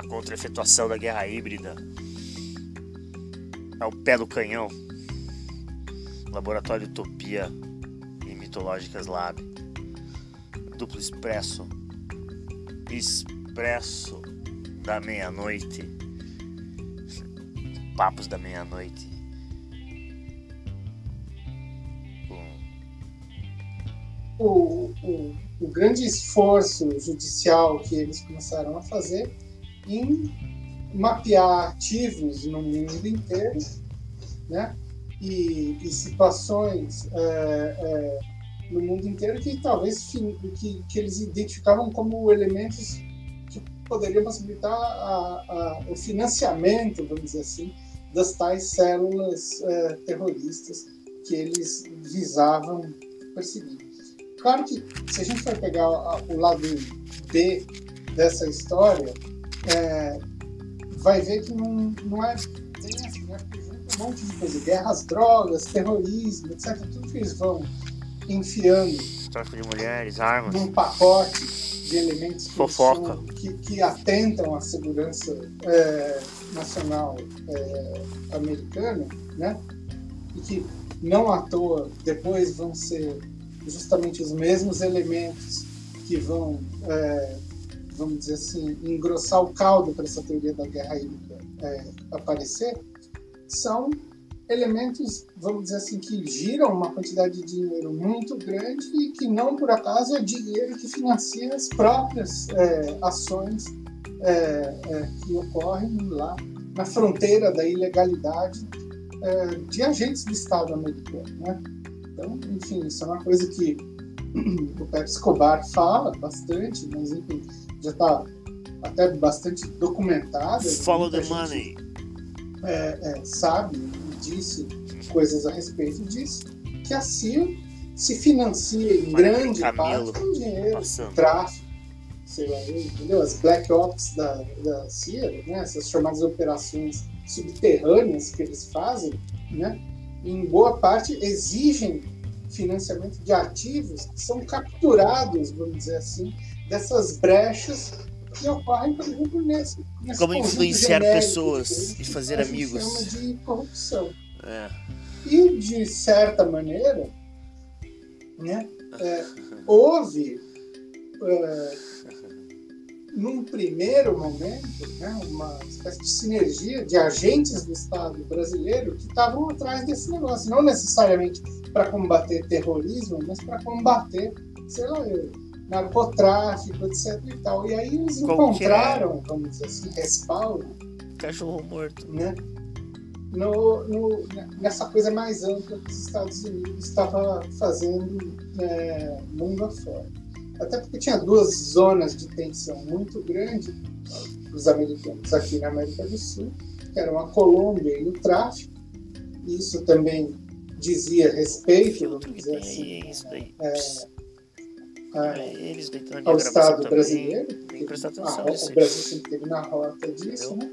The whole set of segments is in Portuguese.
na contra-efetuação da guerra híbrida. Ao pé do canhão. Laboratório Utopia e Mitológicas Lab. Duplo Expresso. Expresso da meia-noite. Papos da meia-noite. O, o, o grande esforço judicial que eles começaram a fazer em mapear ativos no mundo inteiro, né? E, e situações é, é, no mundo inteiro que talvez que, que eles identificavam como elementos que poderiam possibilitar a, a, o financiamento, vamos dizer assim, das tais células é, terroristas que eles visavam perseguir. Claro que se a gente for pegar o lado B dessa história, é, vai ver que não, não é bem assim, né? um monte de coisa, guerras, drogas, terrorismo, etc. Tudo que eles vão enfiando. Tráfico de mulheres, armas. Num pacote de elementos que. São, que, que atentam à segurança é, nacional é, americana, né? E que não à toa depois vão ser justamente os mesmos elementos que vão, é, vamos dizer assim, engrossar o caldo para essa teoria da guerra híbrida é, aparecer, são elementos, vamos dizer assim, que giram uma quantidade de dinheiro muito grande e que não por acaso é dinheiro que financia as próprias é, ações é, é, que ocorrem lá na fronteira da ilegalidade é, de agentes do Estado americano. Né? Então, enfim, isso é uma coisa que o Pepe Escobar fala bastante, mas enfim, já está até bastante documentado. Follow the money. É, é, sabe e disse coisas a respeito disso, que a CIA se financia em grande parte com dinheiro, passando. tráfico, sei lá, entendeu? As black ops da, da CIA, né? essas chamadas operações subterrâneas que eles fazem, né? em boa parte, exigem financiamento de ativos que são capturados, vamos dizer assim, dessas brechas que ocorrem, por exemplo, nesse. nesse Como influenciar pessoas e fazer amigos. chama de corrupção. É. E, de certa maneira, né, é, houve. É, num primeiro momento, né, uma espécie de sinergia de agentes do Estado brasileiro que estavam atrás desse negócio, não necessariamente para combater terrorismo, mas para combater, sei lá, narcotráfico, etc. E, tal. e aí eles encontraram, vamos dizer assim, respaldo. Cachorro morto. Né? No, no, nessa coisa mais ampla que os Estados Unidos estava fazendo é, mundo afora. Até porque tinha duas zonas de tensão muito grande os americanos aqui na América do Sul, que eram a Colômbia e o tráfico. Isso também dizia respeito, vamos dizer assim, é, a, ao Estado brasileiro. Tem que prestar atenção. A, o Brasil sempre esteve na rota disso, né?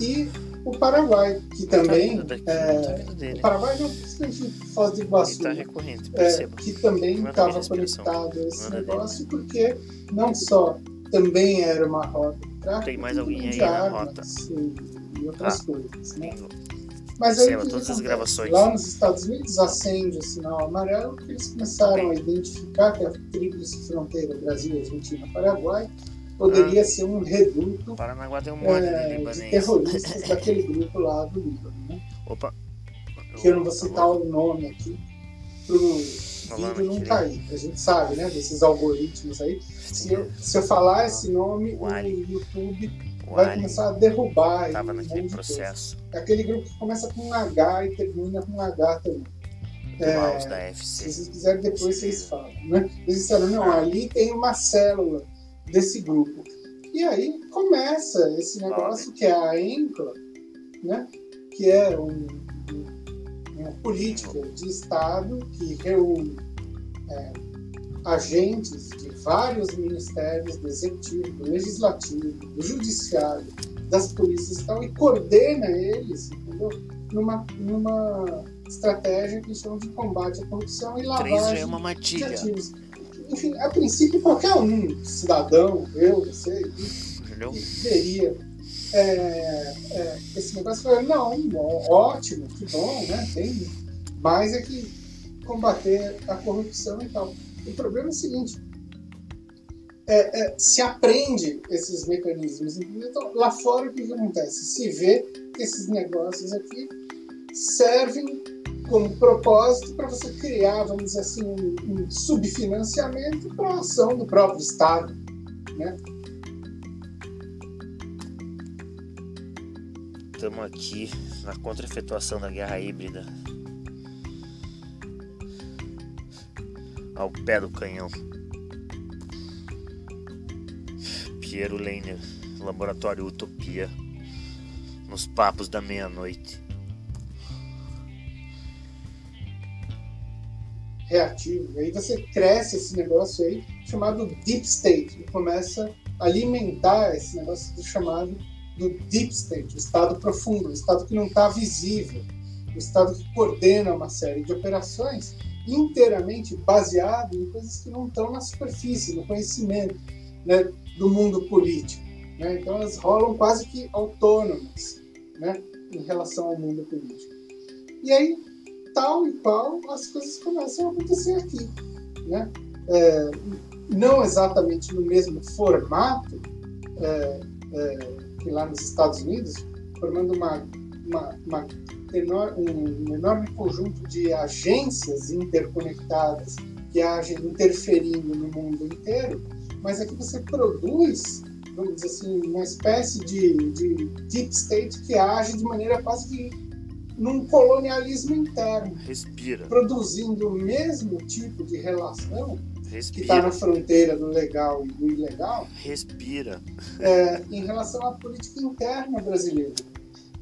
E o Paraguai, que tá também. Tá é, o Paraguai não principalmente Foz do Iguaçu. Tá recorrente, é, que também estava conectado a esse negócio, dele. porque não só também era uma rota de tráfico, tem mais alguém aí na rota. E, e outras ah, coisas. Né? Mas aí, todas as gravações. Lá nos Estados Unidos acende o sinal amarelo, porque eles começaram Bem. a identificar que a tríplice fronteira Brasil, Argentina, Paraguai poderia ah. ser um reduto Paranaguá tem um monte é, de, de terroristas daquele grupo lá do Líbano. Né? Opa! Que eu não vou citar o nome aqui pro vídeo não cair. A gente sabe, né, desses algoritmos aí. Se eu, se eu falar esse nome, o YouTube o vai Ali começar a derrubar. Estava naquele processo. É aquele grupo que começa com um H e termina com um H também. É, da FC. Se vocês quiserem, depois vocês falam. Né? Eles disseram, não, ali tem uma célula desse grupo. E aí começa esse negócio que é a ENCLA, né? que é um, uma política de Estado que reúne é, agentes de vários ministérios, do Executivo, do Legislativo, do Judiciário, das polícias e tal, e coordena eles, entendeu? Numa, numa estratégia que chamam de combate à corrupção e lavagem é uma matilha. de ativos enfim, a princípio qualquer um, cidadão, eu, você, veria é, é, esse negócio foi, não, ótimo, que bom, né? Tem, mais é que combater a corrupção e tal. O problema é o seguinte, é, é, se aprende esses mecanismos. Então, lá fora, o que, acontece? Se vê que esses negócios aqui servem como propósito para você criar, vamos dizer assim, um, um subfinanciamento para a ação do próprio Estado. Né? Estamos aqui na contra-efetuação da guerra híbrida. Ao pé do canhão. Piero Leiner, Laboratório Utopia. Nos papos da meia-noite. Reativo. E aí você cresce esse negócio aí chamado Deep State e começa a alimentar esse negócio chamado do deep state, o estado profundo, o estado que não está visível, o estado que coordena uma série de operações inteiramente baseado em coisas que não estão na superfície, no conhecimento né, do mundo político. Né? Então elas rolam quase que autônomas né, em relação ao mundo político. E aí, tal e qual, as coisas começam a acontecer aqui. Né? É, não exatamente no mesmo formato, é, é, que lá nos Estados Unidos, formando uma, uma, uma um enorme conjunto de agências interconectadas que agem interferindo no mundo inteiro, mas aqui você produz, vamos dizer assim, uma espécie de, de deep state que age de maneira quase que num colonialismo interno. Respira. Produzindo o mesmo tipo de relação Respira. que está na fronteira do legal e do ilegal. Respira. É, em relação à política interna brasileira.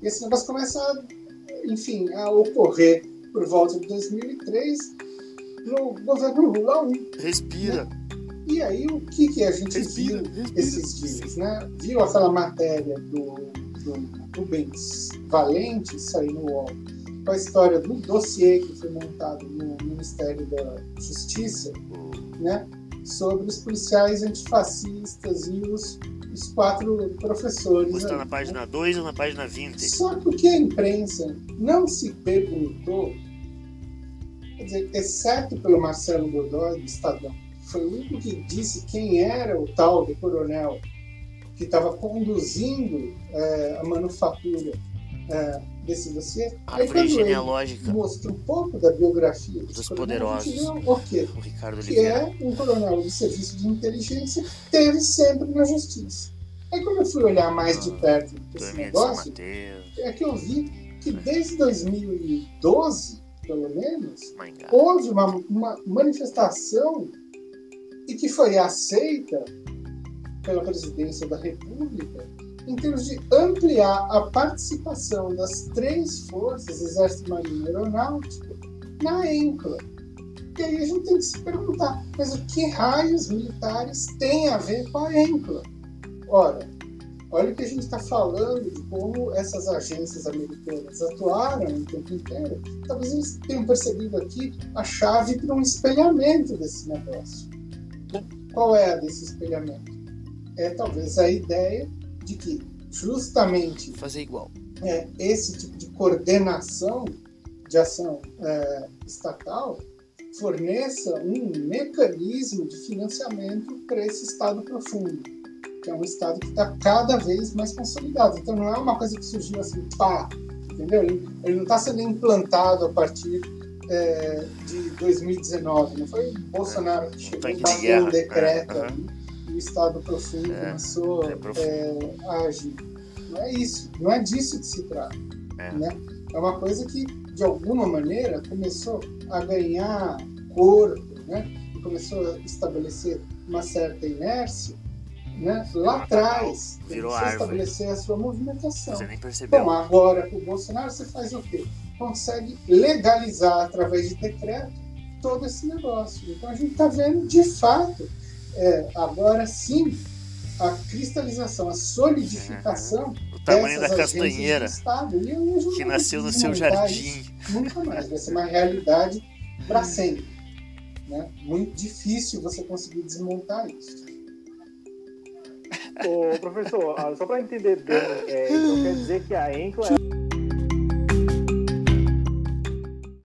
E esse negócio começa, a, enfim, a ocorrer por volta de 2003 no governo Lula 1. Respira. Né? E aí, o que, que a gente respira, viu respira. esses dias? Né? Viu aquela matéria do, do Rubens Valente sair no UOL com a história do dossiê que foi montado no Ministério da Justiça né, sobre os policiais antifascistas e os, os quatro professores. Você está na página 2 ou na página 20? Só que o que a imprensa não se perguntou, quer dizer, exceto pelo Marcelo Godoy, do Estadão, foi o único que disse quem era o tal do coronel que estava conduzindo é, a manufatura é, desse dossiê. Árvore Aí, genealógica. Mostra um pouco da biografia Dos a gente poderosos. o quê? O Ricardo Que Oliveira. é um coronel de serviço de inteligência que teve sempre na justiça. Aí quando eu fui olhar mais de perto esse negócio, é que eu vi que desde 2012, pelo menos, houve uma, uma manifestação e que foi aceita pela presidência da República em termos de ampliar a participação das três forças, Exército, Marinha e Aeronáutica, na ENCLA. E aí a gente tem que se perguntar, mas o que raios militares tem a ver com a ENCLA? Ora, olha o que a gente está falando de como essas agências americanas atuaram o tempo inteiro. Talvez eles tenham percebido aqui a chave para um espelhamento desse negócio. Qual é a desse espelhamento? É talvez a ideia de que justamente Fazer igual. é, esse tipo de coordenação de ação é, estatal forneça um mecanismo de financiamento para esse Estado profundo, que é um Estado que está cada vez mais consolidado. Então não é uma coisa que surgiu assim, pá, entendeu? Ele, ele não está sendo implantado a partir é, de 2019, não foi o Bolsonaro que chegou e bateu guerra, um decreto é, aham. ali, e o Estado profundo É, começou é profundo. é, a agir. Não é isso, não é disso que se trata. É. Né? é uma coisa que, de alguma maneira, começou a ganhar corpo, né? e começou a estabelecer uma certa inércia né? lá atrás. Virou árvore. estabelecer a sua movimentação. Você nem percebeu. Bom, agora com o Bolsonaro você faz o quê? Consegue legalizar através de decreto todo esse negócio. Então a gente está vendo de fato, é, agora sim, a cristalização, a solidificação o tamanho da castanheira do Estado. Que nasceu no seu jardim. isso Nunca mais. Vai ser uma realidade para sempre. Né? Muito difícil você conseguir desmontar isso. Ô, professor, só para entender bem, é, então quer dizer que a Enco é